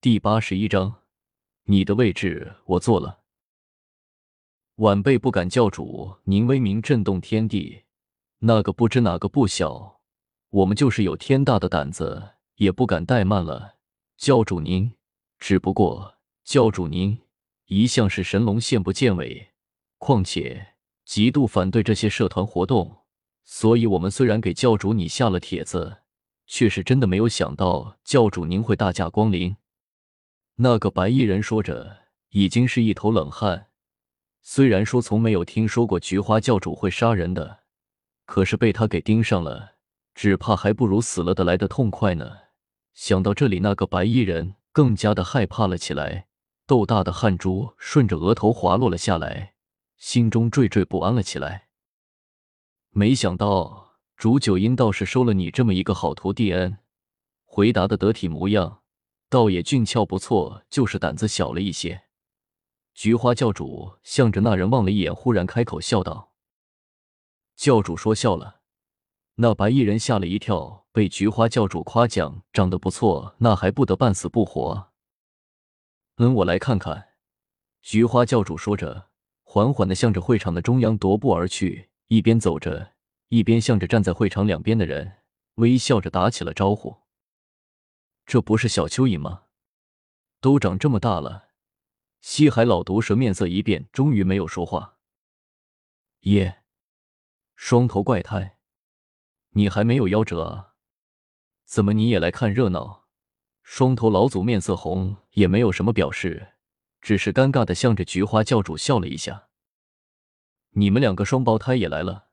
第八十一章，你的位置我坐了。晚辈不敢教主，您威名震动天地，那个不知哪个不小，我们就是有天大的胆子，也不敢怠慢了。教主您，只不过教主您一向是神龙见不见尾，况且极度反对这些社团活动，所以我们虽然给教主你下了帖子，却是真的没有想到教主您会大驾光临。那个白衣人说着，已经是一头冷汗。虽然说从没有听说过菊花教主会杀人的，可是被他给盯上了，只怕还不如死了的来的痛快呢。想到这里，那个白衣人更加的害怕了起来，豆大的汗珠顺着额头滑落了下来，心中惴惴不安了起来。没想到竹九阴倒是收了你这么一个好徒弟，恩，回答的得体模样，倒也俊俏不错，就是胆子小了一些。菊花教主向着那人望了一眼，忽然开口笑道：“教主说笑了。”那白衣人吓了一跳，被菊花教主夸奖长得不错，那还不得半死不活？嗯，我来看看。菊花教主说着，缓缓的向着会场的中央踱步而去，一边走着，一边向着站在会场两边的人微笑着打起了招呼。这不是小蚯蚓吗？都长这么大了。西海老毒蛇面色一变，终于没有说话。耶，双头怪胎，你还没有夭折啊？怎么你也来看热闹？双头老祖面色红，也没有什么表示，只是尴尬的向着菊花教主笑了一下。你们两个双胞胎也来了？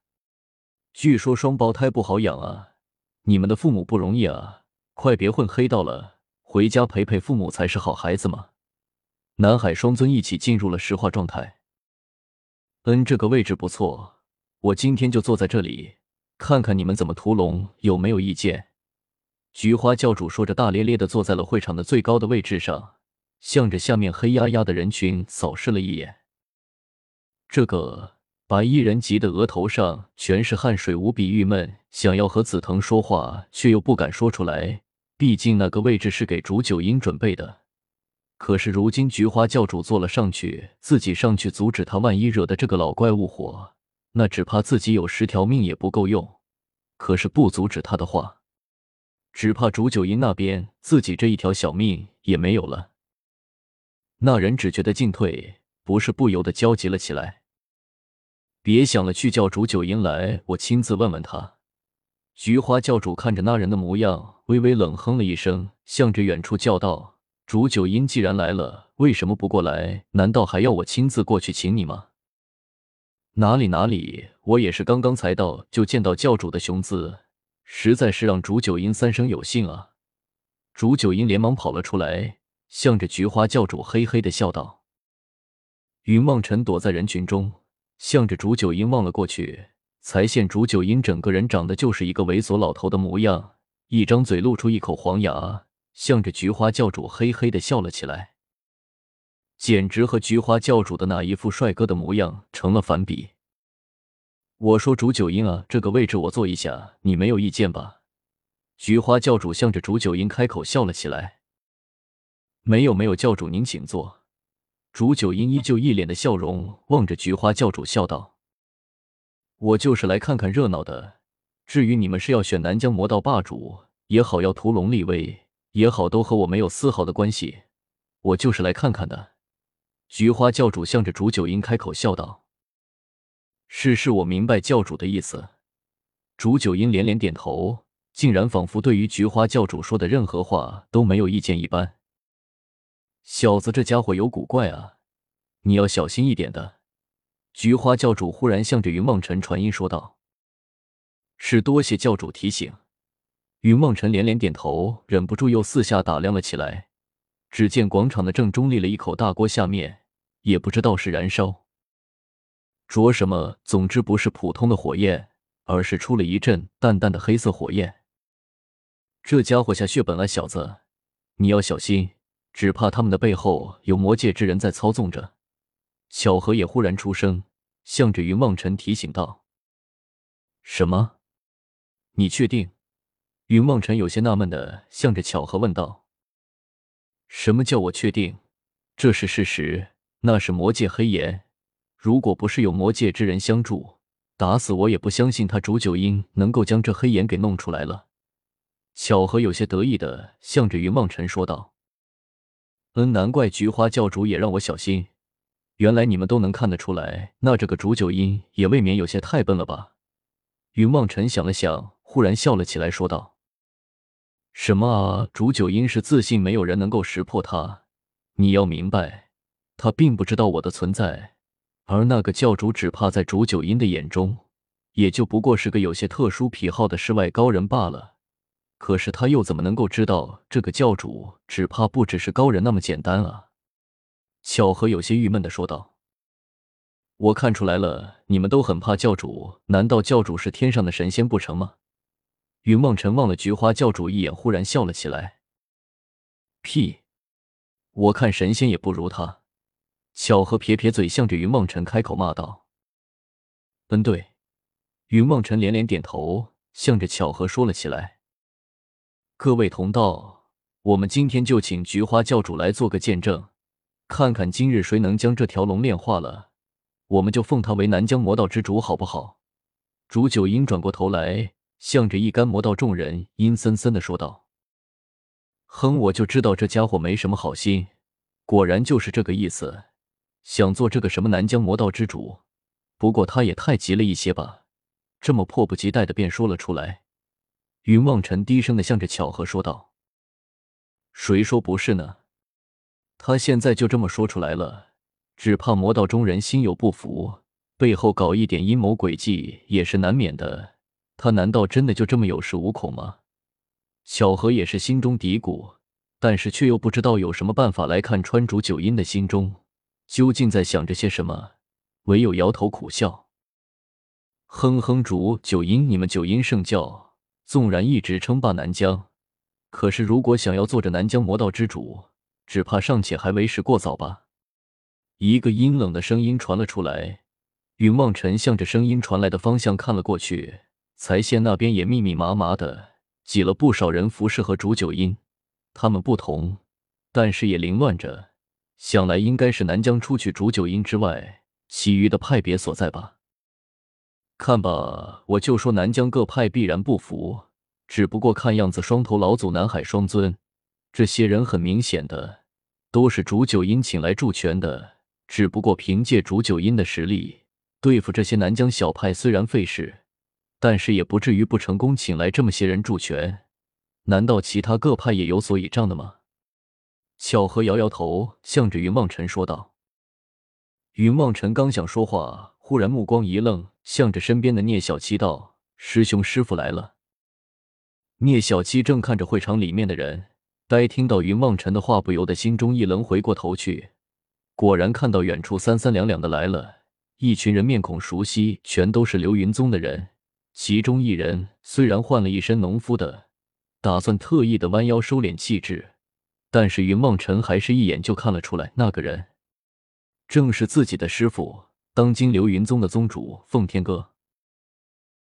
据说双胞胎不好养啊，你们的父母不容易啊，快别混黑道了，回家陪陪父母才是好孩子嘛。南海双尊一起进入了石化状态。嗯，这个位置不错，我今天就坐在这里，看看你们怎么屠龙，有没有意见？菊花教主说着，大咧咧的坐在了会场的最高的位置上，向着下面黑压压的人群扫视了一眼。这个白衣人急得额头上全是汗水，无比郁闷，想要和紫藤说话，却又不敢说出来，毕竟那个位置是给竹九阴准备的。可是如今菊花教主坐了上去，自己上去阻止他，万一惹得这个老怪物火，那只怕自己有十条命也不够用。可是不阻止他的话，只怕竹九阴那边自己这一条小命也没有了。那人只觉得进退不是，不由得焦急了起来。别想了，去叫竹九阴来，我亲自问问他。菊花教主看着那人的模样，微微冷哼了一声，向着远处叫道。竹九阴既然来了，为什么不过来？难道还要我亲自过去请你吗？哪里哪里，我也是刚刚才到，就见到教主的雄姿，实在是让竹九阴三生有幸啊！竹九阴连忙跑了出来，向着菊花教主嘿嘿的笑道。云望尘躲在人群中，向着竹九阴望了过去，才现竹九阴整个人长得就是一个猥琐老头的模样，一张嘴露出一口黄牙。向着菊花教主嘿嘿的笑了起来，简直和菊花教主的那一副帅哥的模样成了反比。我说竹九阴啊，这个位置我坐一下，你没有意见吧？菊花教主向着竹九阴开口笑了起来。没有没有，教主您请坐。竹九阴依旧一脸的笑容，望着菊花教主笑道：“我就是来看看热闹的。至于你们是要选南疆魔道霸主也好，要屠龙立威。”也好，都和我没有丝毫的关系，我就是来看看的。菊花教主向着竹九阴开口笑道：“是是，我明白教主的意思。”竹九阴连连点头，竟然仿佛对于菊花教主说的任何话都没有意见一般。小子，这家伙有古怪啊，你要小心一点的。菊花教主忽然向着云梦辰传音说道：“是，多谢教主提醒。”云梦辰连连点头，忍不住又四下打量了起来。只见广场的正中立了一口大锅，下面也不知道是燃烧着什么，总之不是普通的火焰，而是出了一阵淡淡的黑色火焰。这家伙下血本了，小子，你要小心，只怕他们的背后有魔界之人在操纵着。巧合也忽然出声，向着云梦尘提醒道：“什么？你确定？”云梦尘有些纳闷的向着巧合问道：“什么叫我确定？这是事实，那是魔界黑岩。如果不是有魔界之人相助，打死我也不相信他竹九阴能够将这黑岩给弄出来了。巧合有些得意的向着云梦尘说道：“嗯，难怪菊花教主也让我小心。原来你们都能看得出来，那这个竹九阴也未免有些太笨了吧？”云望尘想了想，忽然笑了起来，说道：“什么啊？竹九阴是自信没有人能够识破他。你要明白，他并不知道我的存在，而那个教主只怕在竹九阴的眼中，也就不过是个有些特殊癖好的世外高人罢了。”可是他又怎么能够知道这个教主只怕不只是高人那么简单啊？巧合有些郁闷的说道：“我看出来了，你们都很怕教主，难道教主是天上的神仙不成吗？”云梦尘望了菊花教主一眼，忽然笑了起来：“屁！我看神仙也不如他。”巧合撇撇嘴，向着云梦尘开口骂道：“嗯，对。”云梦尘连连点头，向着巧合说了起来。各位同道，我们今天就请菊花教主来做个见证，看看今日谁能将这条龙炼化了，我们就奉他为南疆魔道之主，好不好？竹九阴转过头来，向着一干魔道众人阴森森的说道：“哼，我就知道这家伙没什么好心，果然就是这个意思，想做这个什么南疆魔道之主。不过他也太急了一些吧，这么迫不及待的便说了出来。”云望尘低声的向着巧合说道：“谁说不是呢？他现在就这么说出来了，只怕魔道中人心有不服，背后搞一点阴谋诡计也是难免的。他难道真的就这么有恃无恐吗？”小何也是心中嘀咕，但是却又不知道有什么办法来看穿竹九阴的心中究竟在想着些什么，唯有摇头苦笑：“哼哼，竹九阴，你们九阴圣教。”纵然一直称霸南疆，可是如果想要做着南疆魔道之主，只怕尚且还为时过早吧。一个阴冷的声音传了出来，云望尘向着声音传来的方向看了过去，财县那边也密密麻麻的挤了不少人服侍和竹九阴。他们不同，但是也凌乱着，想来应该是南疆除去竹九阴之外，其余的派别所在吧。看吧，我就说南疆各派必然不服，只不过看样子双头老祖南海双尊这些人很明显的都是竹九阴请来助拳的，只不过凭借竹九阴的实力对付这些南疆小派虽然费事，但是也不至于不成功，请来这么些人助拳，难道其他各派也有所倚仗的吗？巧合摇摇头，向着云望尘说道。云望尘刚想说话。忽然目光一愣，向着身边的聂小七道：“师兄，师傅来了。”聂小七正看着会场里面的人，待听到云望尘的话，不由得心中一愣，回过头去，果然看到远处三三两两的来了一群人，面孔熟悉，全都是流云宗的人。其中一人虽然换了一身农夫的，打算特意的弯腰收敛气质，但是云望尘还是一眼就看了出来，那个人正是自己的师傅。当今流云宗的宗主奉天哥。